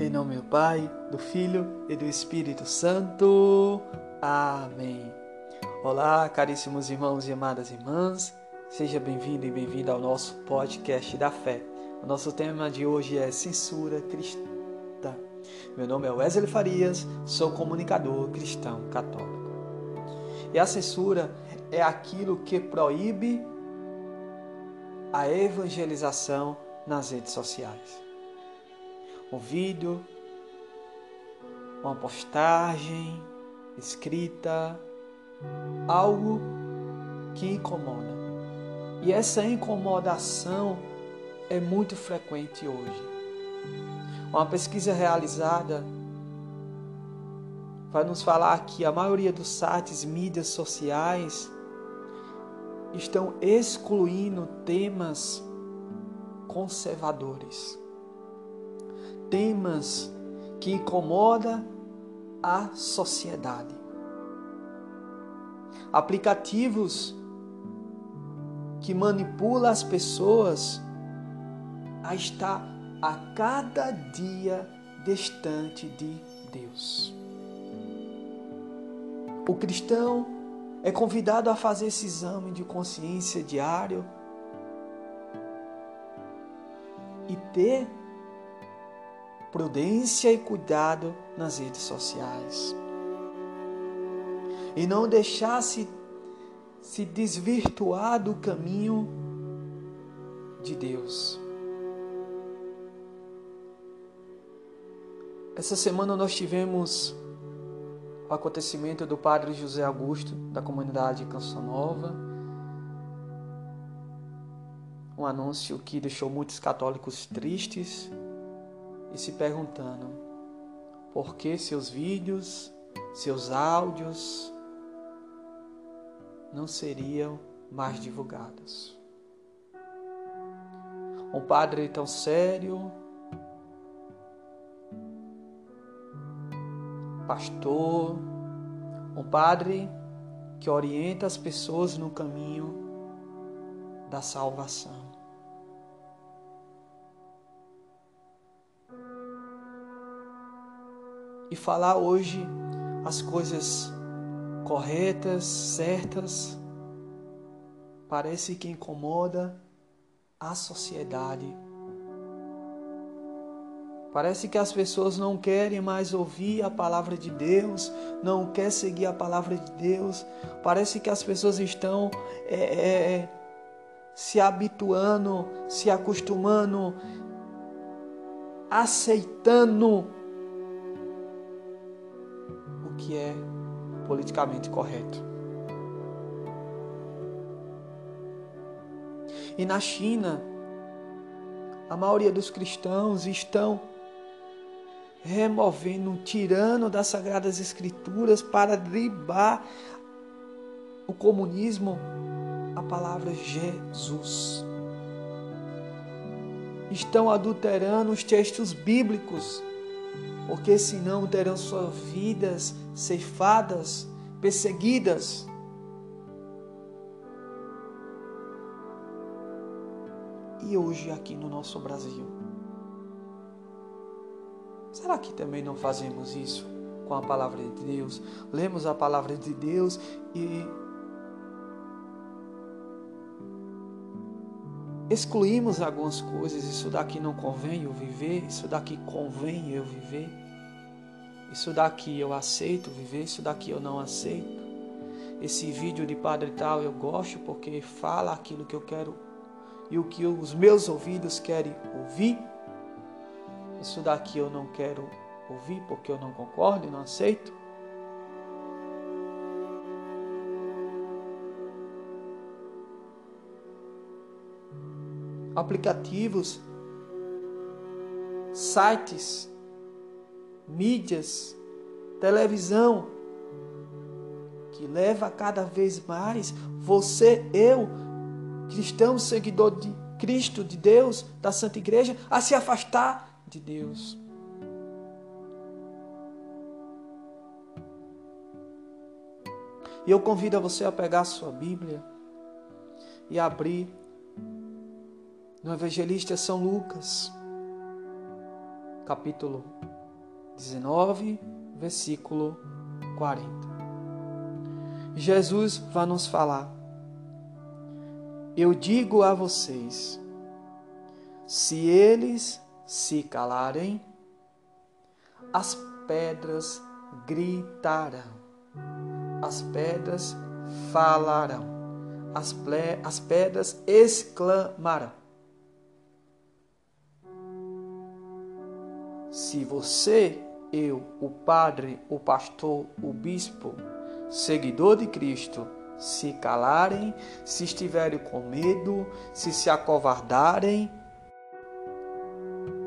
Em nome do Pai, do Filho e do Espírito Santo. Amém. Olá, caríssimos irmãos e amadas irmãs. Seja bem-vindo e bem-vinda ao nosso podcast da fé. O nosso tema de hoje é censura cristã. Meu nome é Wesley Farias, sou comunicador cristão católico. E a censura é aquilo que proíbe a evangelização nas redes sociais um vídeo, uma postagem escrita, algo que incomoda. E essa incomodação é muito frequente hoje. Uma pesquisa realizada vai nos falar que a maioria dos sites, mídias sociais estão excluindo temas conservadores temas que incomodam a sociedade. Aplicativos que manipulam as pessoas a estar a cada dia distante de Deus. O cristão é convidado a fazer esse exame de consciência diário e ter prudência e cuidado nas redes sociais. E não deixar-se se desvirtuar do caminho de Deus. Essa semana nós tivemos o acontecimento do Padre José Augusto, da comunidade Canção Nova. Um anúncio que deixou muitos católicos tristes e se perguntando por que seus vídeos, seus áudios não seriam mais divulgados. Um padre tão sério, pastor, um padre que orienta as pessoas no caminho da salvação. E falar hoje as coisas corretas, certas, parece que incomoda a sociedade. Parece que as pessoas não querem mais ouvir a palavra de Deus, não quer seguir a palavra de Deus. Parece que as pessoas estão é, é, se habituando, se acostumando, aceitando que é politicamente correto. E na China, a maioria dos cristãos estão removendo, tirando das Sagradas Escrituras para driblar o comunismo a palavra Jesus. Estão adulterando os textos bíblicos porque senão terão suas vidas ceifadas, perseguidas. E hoje aqui no nosso Brasil. Será que também não fazemos isso com a palavra de Deus? Lemos a palavra de Deus e excluímos algumas coisas, isso daqui não convém eu viver, isso daqui convém eu viver, isso daqui eu aceito viver, isso daqui eu não aceito. Esse vídeo de Padre Tal eu gosto porque fala aquilo que eu quero e o que os meus ouvidos querem ouvir. Isso daqui eu não quero ouvir porque eu não concordo e não aceito. aplicativos, sites, mídias, televisão, que leva cada vez mais você, eu, cristão, seguidor de Cristo, de Deus, da Santa Igreja, a se afastar de Deus. E eu convido a você a pegar a sua Bíblia e abrir no evangelista São Lucas, capítulo 19, versículo 40. Jesus vai nos falar: Eu digo a vocês, se eles se calarem, as pedras gritarão, as pedras falarão, as, as pedras exclamarão. Se você, eu, o padre, o pastor, o bispo, seguidor de Cristo, se calarem, se estiverem com medo, se se acovardarem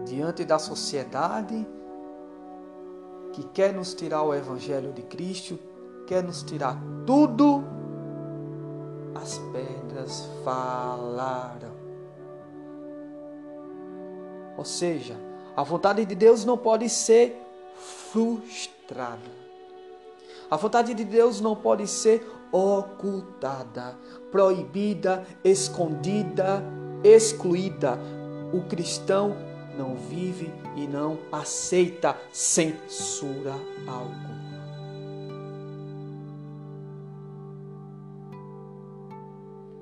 diante da sociedade que quer nos tirar o evangelho de Cristo, quer nos tirar tudo, as pedras falaram. Ou seja, a vontade de Deus não pode ser frustrada. A vontade de Deus não pode ser ocultada, proibida, escondida, excluída. O cristão não vive e não aceita censura alguma.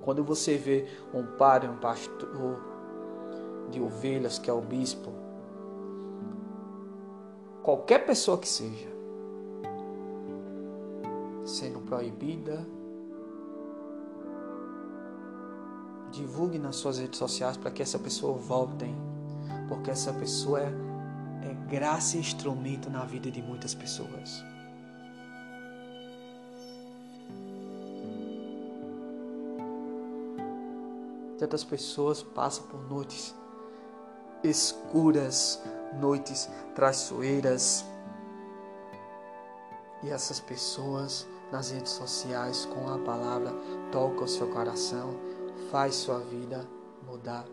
Quando você vê um padre, um pastor de ovelhas, que é o bispo, qualquer pessoa que seja, sendo proibida, divulgue nas suas redes sociais para que essa pessoa volte, porque essa pessoa é, é graça e instrumento na vida de muitas pessoas. Tantas pessoas passam por noites escuras, noites traiçoeiras. E essas pessoas nas redes sociais com a palavra toca o seu coração, faz sua vida mudar.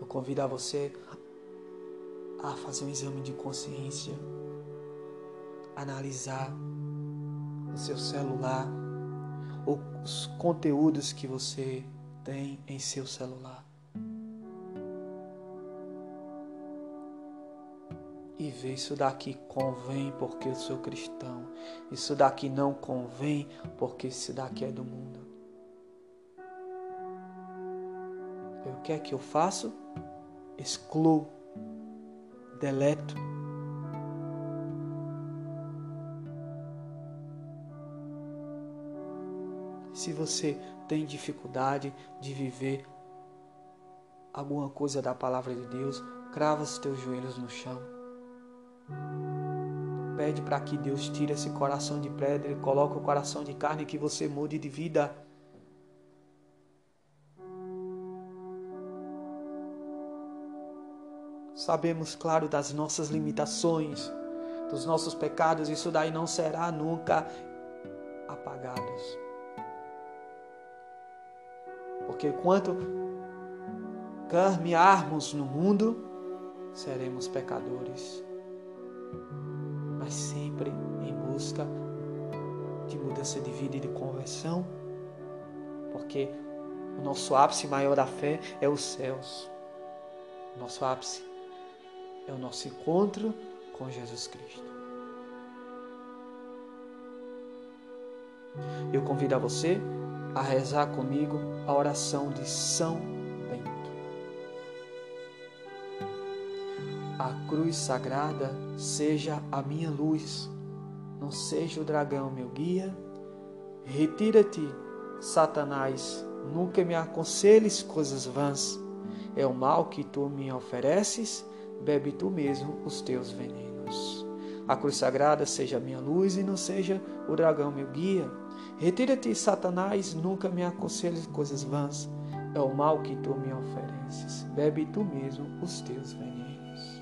Eu convido a você a fazer um exame de consciência, analisar o seu celular, os conteúdos que você tem em seu celular. E ver isso daqui convém porque eu sou cristão. Isso daqui não convém porque isso daqui é do mundo. O que é que eu faço? Excluo, deleto. Se você tem dificuldade de viver alguma coisa da palavra de Deus, crava os teus joelhos no chão. Pede para que Deus tire esse coração de pedra e coloque o coração de carne que você mude de vida. Sabemos, claro, das nossas limitações, dos nossos pecados, isso daí não será nunca apagados. Porque enquanto caminharmos no mundo, seremos pecadores. Mas sempre em busca de mudança de vida e de conversão. Porque o nosso ápice maior da fé é os céus. O nosso ápice é o nosso encontro com Jesus Cristo. Eu convido a você a rezar comigo a oração de São Bento. A cruz sagrada seja a minha luz, não seja o dragão meu guia. Retira-te, Satanás, nunca me aconselhes coisas vãs. É o mal que tu me ofereces, bebe tu mesmo os teus venenos. A cruz sagrada seja a minha luz e não seja o dragão meu guia. Retira-te, Satanás, nunca me aconselhes coisas vãs. É o mal que tu me ofereces. Bebe tu mesmo os teus venenos.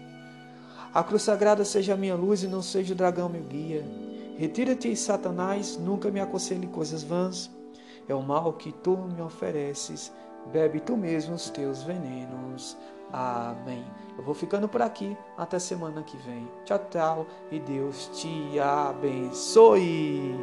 A cruz sagrada seja a minha luz e não seja o dragão meu guia. Retira-te, Satanás, nunca me aconselhe coisas vãs. É o mal que tu me ofereces. Bebe tu mesmo os teus venenos. Amém. Eu vou ficando por aqui. Até semana que vem. Tchau, tchau. E Deus te abençoe.